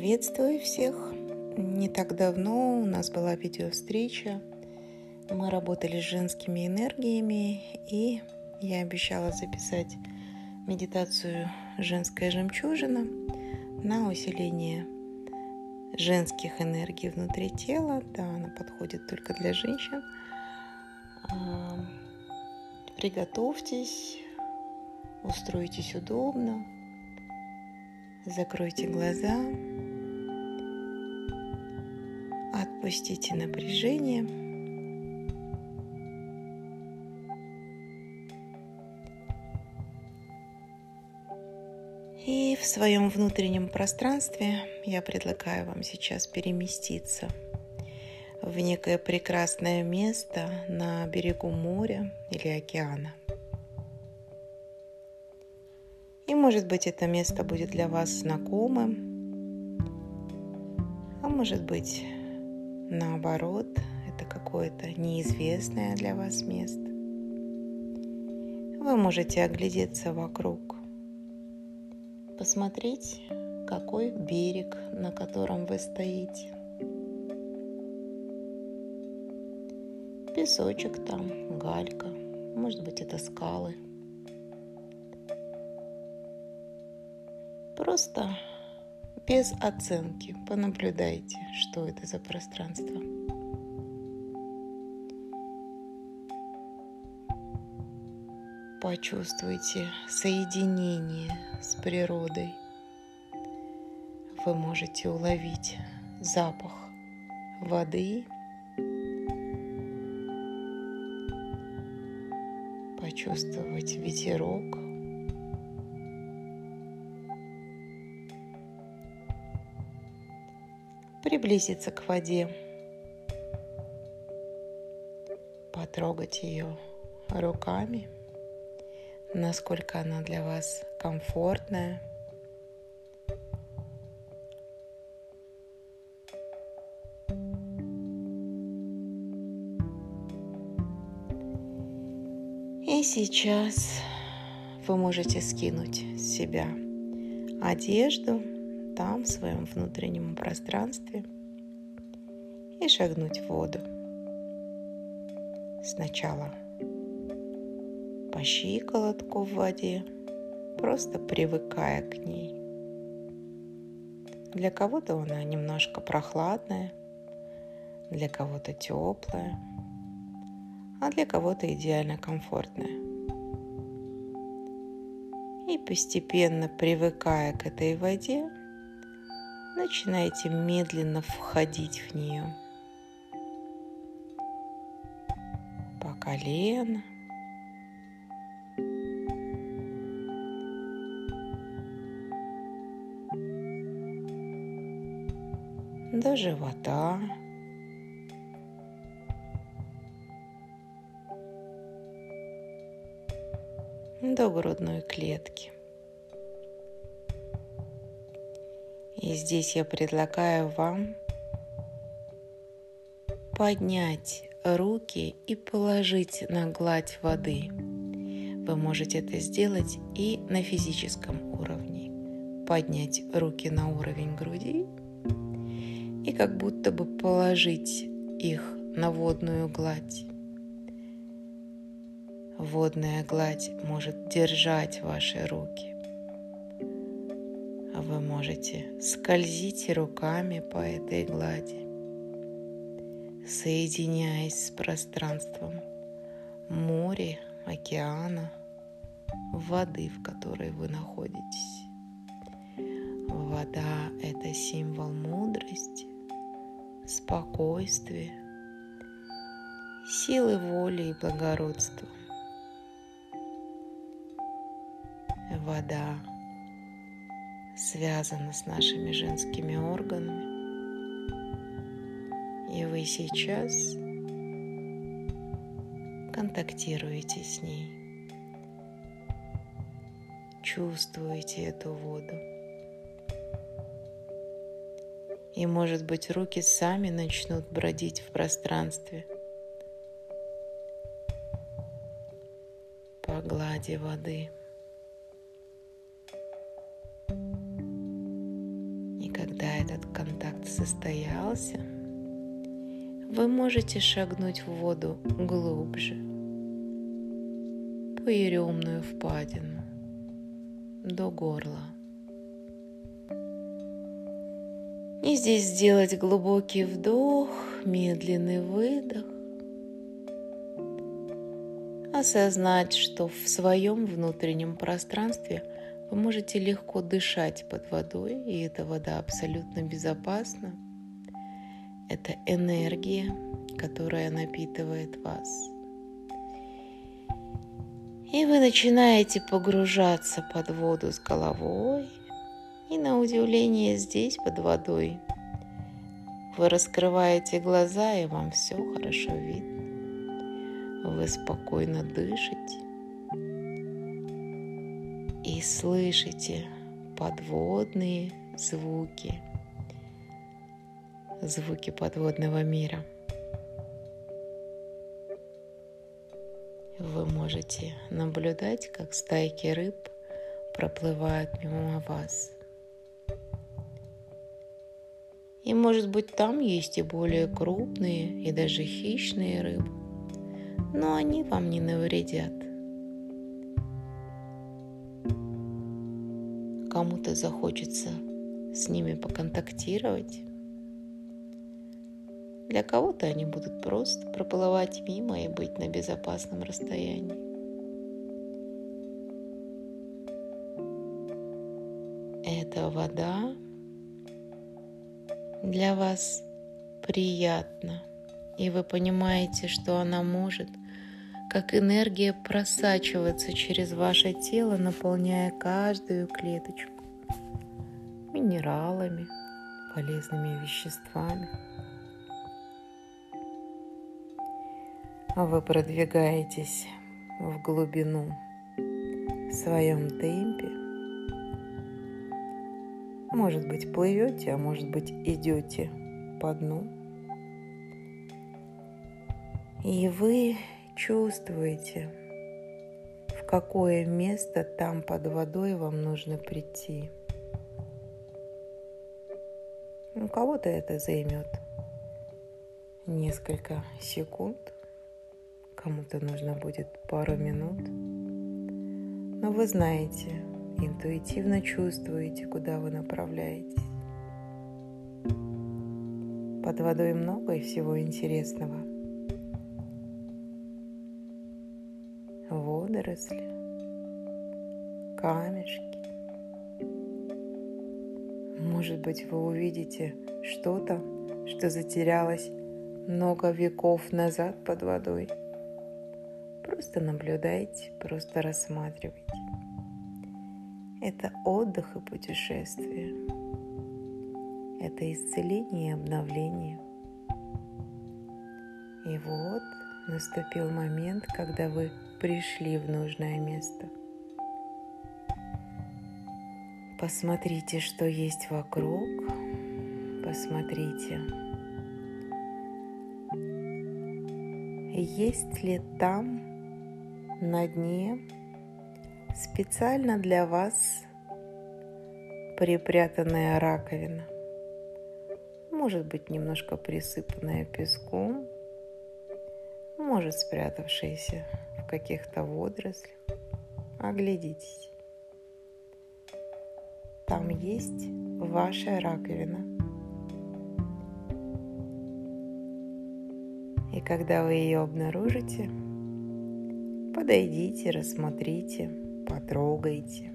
Приветствую всех! Не так давно у нас была видеовстреча. Мы работали с женскими энергиями, и я обещала записать медитацию «Женская жемчужина» на усиление женских энергий внутри тела. Да, она подходит только для женщин. А, приготовьтесь, устройтесь удобно, закройте глаза, отпустите напряжение. И в своем внутреннем пространстве я предлагаю вам сейчас переместиться в некое прекрасное место на берегу моря или океана. И может быть это место будет для вас знакомым, а может быть наоборот, это какое-то неизвестное для вас место. Вы можете оглядеться вокруг, посмотреть, какой берег, на котором вы стоите. Песочек там, галька, может быть это скалы. Просто без оценки понаблюдайте, что это за пространство. Почувствуйте соединение с природой. Вы можете уловить запах воды, почувствовать ветерок, приблизиться к воде, потрогать ее руками, насколько она для вас комфортная. И сейчас вы можете скинуть с себя одежду, там, в своем внутреннем пространстве и шагнуть в воду. Сначала по щиколотку в воде, просто привыкая к ней. Для кого-то она немножко прохладная, для кого-то теплая, а для кого-то идеально комфортная. И постепенно привыкая к этой воде, начинайте медленно входить в нее по колено. до живота. до грудной клетки. И здесь я предлагаю вам поднять руки и положить на гладь воды. Вы можете это сделать и на физическом уровне. Поднять руки на уровень груди и как будто бы положить их на водную гладь. Водная гладь может держать ваши руки вы можете скользить руками по этой глади, соединяясь с пространством моря, океана, воды, в которой вы находитесь. Вода – это символ мудрости, спокойствия, силы воли и благородства. Вода связана с нашими женскими органами. И вы сейчас контактируете с ней, чувствуете эту воду. И, может быть, руки сами начнут бродить в пространстве по глади воды. Состоялся, вы можете шагнуть в воду глубже, по еремную впадину, до горла. И здесь сделать глубокий вдох, медленный выдох. Осознать, что в своем внутреннем пространстве вы можете легко дышать под водой, и эта вода абсолютно безопасна. Это энергия, которая напитывает вас. И вы начинаете погружаться под воду с головой. И на удивление здесь под водой вы раскрываете глаза, и вам все хорошо видно. Вы спокойно дышите и слышите подводные звуки, звуки подводного мира. Вы можете наблюдать, как стайки рыб проплывают мимо вас. И может быть там есть и более крупные, и даже хищные рыбы, но они вам не навредят. Кому-то захочется с ними поконтактировать. Для кого-то они будут просто проплывать мимо и быть на безопасном расстоянии. Эта вода для вас приятна, и вы понимаете, что она может как энергия просачиваться через ваше тело, наполняя каждую клеточку минералами, полезными веществами. А вы продвигаетесь в глубину в своем темпе. Может быть, плывете, а может быть, идете по дну. И вы чувствуете, в какое место там под водой вам нужно прийти. У кого-то это займет несколько секунд, кому-то нужно будет пару минут. Но вы знаете, интуитивно чувствуете, куда вы направляетесь. Под водой много и всего интересного – водоросли, камешки. Может быть, вы увидите что-то, что затерялось много веков назад под водой. Просто наблюдайте, просто рассматривайте. Это отдых и путешествие. Это исцеление и обновление. И вот наступил момент, когда вы пришли в нужное место. Посмотрите, что есть вокруг. Посмотрите, есть ли там на дне специально для вас припрятанная раковина. Может быть, немножко присыпанная песком, может спрятавшаяся каких-то водорослях. Оглядитесь. Там есть ваша раковина. И когда вы ее обнаружите, подойдите, рассмотрите, потрогайте.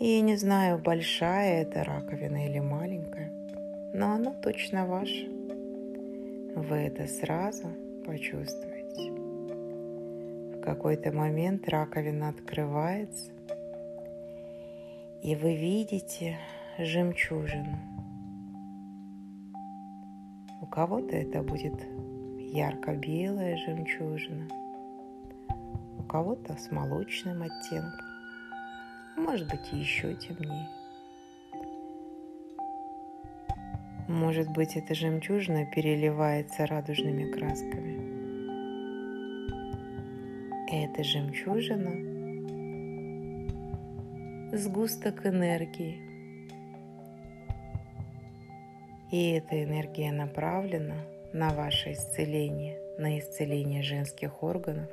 И я не знаю, большая эта раковина или маленькая, но она точно ваша. Вы это сразу почувствуете. В какой-то момент раковина открывается, и вы видите жемчужину. У кого-то это будет ярко-белая жемчужина, у кого-то с молочным оттенком, может быть еще темнее. Может быть, эта жемчужина переливается радужными красками. Эта жемчужина – сгусток энергии. И эта энергия направлена на ваше исцеление, на исцеление женских органов,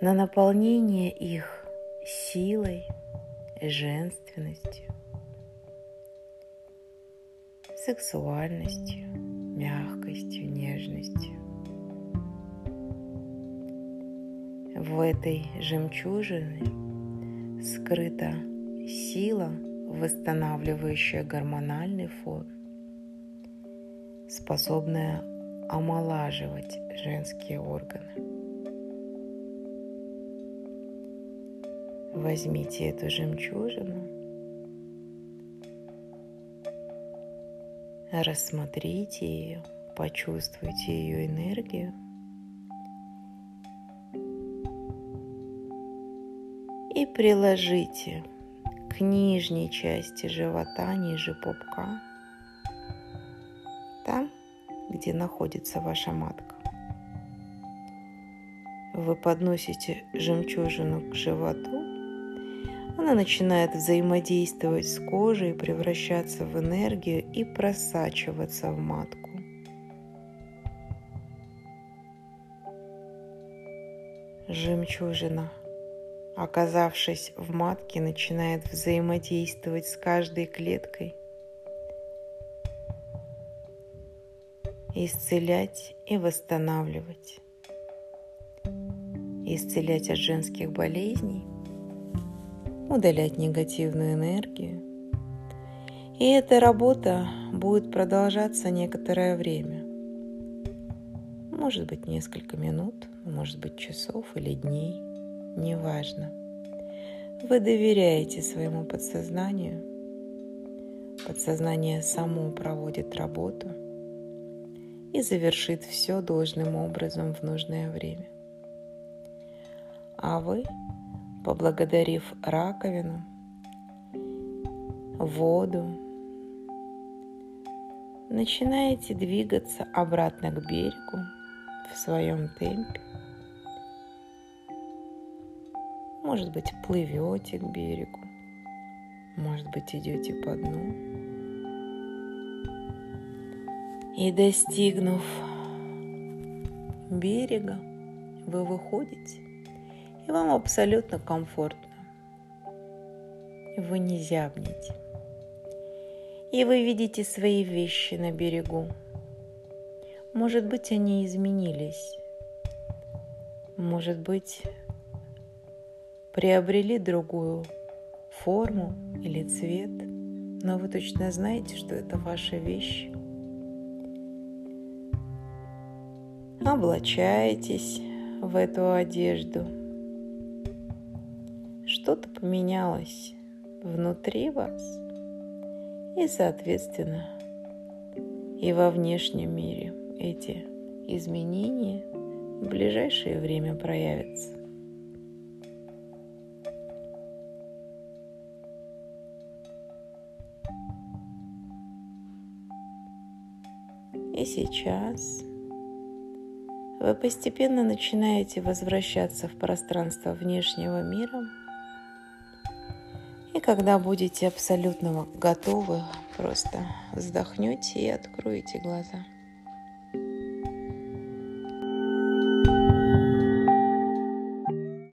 на наполнение их силой, женственностью, сексуальностью, мягкостью, нежностью. В этой жемчужине скрыта сила, восстанавливающая гормональный фон, способная омолаживать женские органы. Возьмите эту жемчужину, рассмотрите ее, почувствуйте ее энергию – и приложите к нижней части живота, ниже пупка, там, где находится ваша матка. Вы подносите жемчужину к животу, она начинает взаимодействовать с кожей, превращаться в энергию и просачиваться в матку. Жемчужина оказавшись в матке, начинает взаимодействовать с каждой клеткой, исцелять и восстанавливать, исцелять от женских болезней, удалять негативную энергию. И эта работа будет продолжаться некоторое время. Может быть, несколько минут, может быть, часов или дней – неважно. Вы доверяете своему подсознанию. Подсознание само проводит работу и завершит все должным образом в нужное время. А вы, поблагодарив раковину, воду, начинаете двигаться обратно к берегу в своем темпе – Может быть, плывете к берегу, может быть, идете по дну. И достигнув берега, вы выходите, и вам абсолютно комфортно. Вы не зябнете. И вы видите свои вещи на берегу. Может быть, они изменились. Может быть, приобрели другую форму или цвет, но вы точно знаете, что это ваша вещь. Облачаетесь в эту одежду. Что-то поменялось внутри вас и, соответственно, и во внешнем мире эти изменения в ближайшее время проявятся. И сейчас вы постепенно начинаете возвращаться в пространство внешнего мира. И когда будете абсолютно готовы, просто вздохнете и откроете глаза.